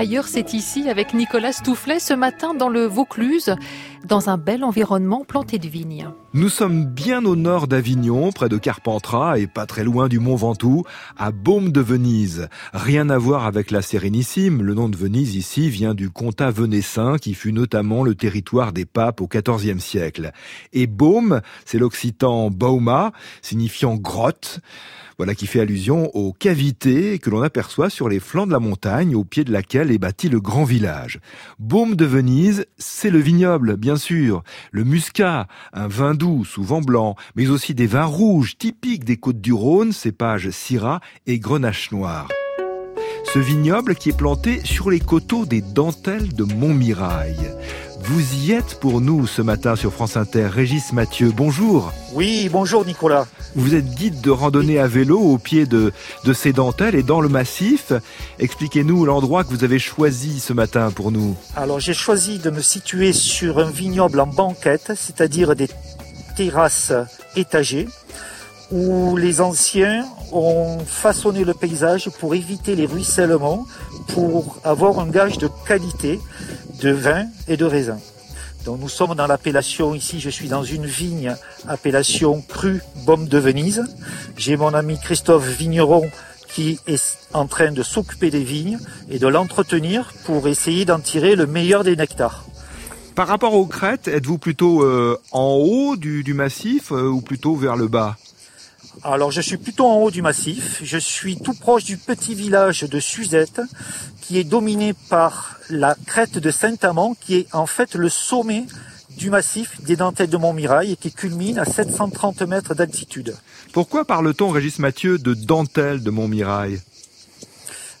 Ailleurs, c'est ici avec Nicolas Stoufflet ce matin dans le Vaucluse, dans un bel environnement planté de vignes. Nous sommes bien au nord d'Avignon, près de Carpentras et pas très loin du Mont Ventoux, à Baume de Venise. Rien à voir avec la Sérénissime. Le nom de Venise ici vient du comtat venessin qui fut notamment le territoire des papes au XIVe siècle. Et Baume, c'est l'occitan bauma, signifiant grotte. Voilà qui fait allusion aux cavités que l'on aperçoit sur les flancs de la montagne au pied de laquelle est bâti le grand village. Baume de Venise, c'est le vignoble, bien sûr. Le muscat, un vin doux, souvent blanc, mais aussi des vins rouges typiques des côtes du Rhône, cépages Syrah et Grenache noir. Ce vignoble qui est planté sur les coteaux des dentelles de Montmirail. Vous y êtes pour nous ce matin sur France Inter. Régis Mathieu, bonjour. Oui, bonjour Nicolas. Vous êtes guide de randonnée à vélo au pied de, de ces dentelles et dans le massif. Expliquez-nous l'endroit que vous avez choisi ce matin pour nous. Alors j'ai choisi de me situer sur un vignoble en banquette, c'est-à-dire des terrasses étagées où les anciens ont façonné le paysage pour éviter les ruissellements, pour avoir un gage de qualité de vin et de raisin. Donc nous sommes dans l'appellation, ici je suis dans une vigne, appellation crue Baume de Venise. J'ai mon ami Christophe Vigneron qui est en train de s'occuper des vignes et de l'entretenir pour essayer d'en tirer le meilleur des nectars. Par rapport aux crêtes, êtes-vous plutôt euh, en haut du, du massif euh, ou plutôt vers le bas? Alors je suis plutôt en haut du massif, je suis tout proche du petit village de Suzette qui est dominé par la crête de Saint-Amand qui est en fait le sommet du massif des dentelles de Montmirail et qui culmine à 730 mètres d'altitude. Pourquoi parle-t-on, Régis Mathieu, de dentelle de Montmirail?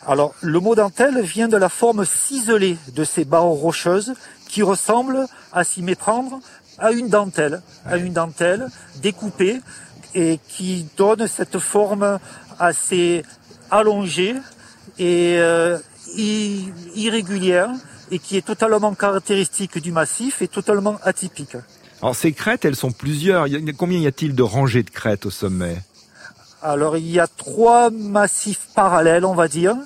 Alors le mot dentelle vient de la forme ciselée de ces barres rocheuses qui ressemblent à s'y méprendre à une dentelle, à une dentelle découpée et qui donne cette forme assez allongée et euh, irrégulière et qui est totalement caractéristique du massif et totalement atypique. Alors ces crêtes, elles sont plusieurs. Combien y a-t-il de rangées de crêtes au sommet? Alors il y a trois massifs parallèles, on va dire.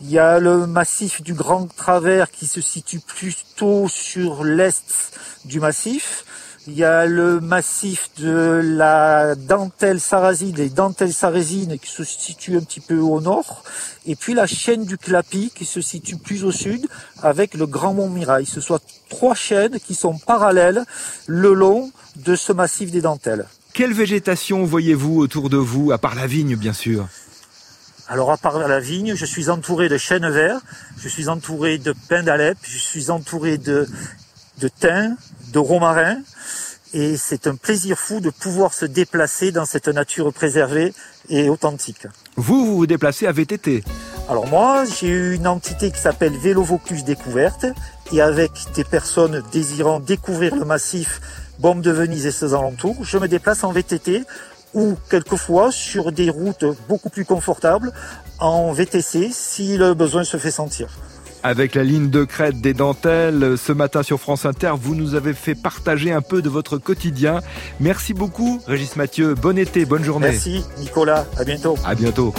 Il y a le massif du Grand Travers qui se situe plutôt sur l'est du massif. Il y a le massif de la dentelle sarrasine, les dentelles sarrasines qui se situent un petit peu au nord. Et puis la chaîne du Clapi qui se situe plus au sud avec le Grand Mont Mirail. Ce sont trois chaînes qui sont parallèles le long de ce massif des dentelles. Quelle végétation voyez-vous autour de vous, à part la vigne bien sûr? Alors à part la vigne, je suis entouré de chênes verts, je suis entouré de pins d'Alep, je suis entouré de, de thym, de romarin, et c'est un plaisir fou de pouvoir se déplacer dans cette nature préservée et authentique. Vous, vous vous déplacez à VTT Alors moi, j'ai eu une entité qui s'appelle Vélo Vaucluse Découverte et avec des personnes désirant découvrir le massif Bombe de Venise et ses alentours, je me déplace en VTT ou quelquefois sur des routes beaucoup plus confortables en VTC si le besoin se fait sentir. Avec la ligne de crête des dentelles, ce matin sur France Inter, vous nous avez fait partager un peu de votre quotidien. Merci beaucoup, Régis Mathieu. Bon été, bonne journée. Merci, Nicolas. À bientôt. À bientôt.